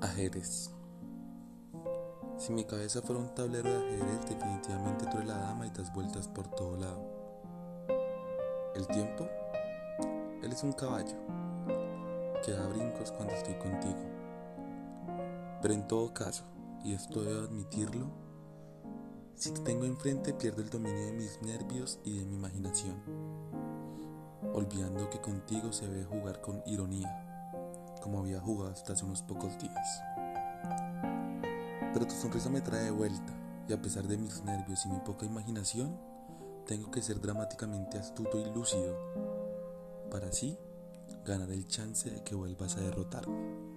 Ajedrez. Si mi cabeza fuera un tablero de ajedrez, definitivamente tú eres la dama y das vueltas por todo lado. El tiempo, él es un caballo que da brincos cuando estoy contigo. Pero en todo caso, y esto debo admitirlo, si te tengo enfrente pierdo el dominio de mis nervios y de mi imaginación, olvidando que contigo se debe jugar con ironía como había jugado hasta hace unos pocos días. Pero tu sonrisa me trae de vuelta y a pesar de mis nervios y mi poca imaginación, tengo que ser dramáticamente astuto y lúcido para así ganar el chance de que vuelvas a derrotarme.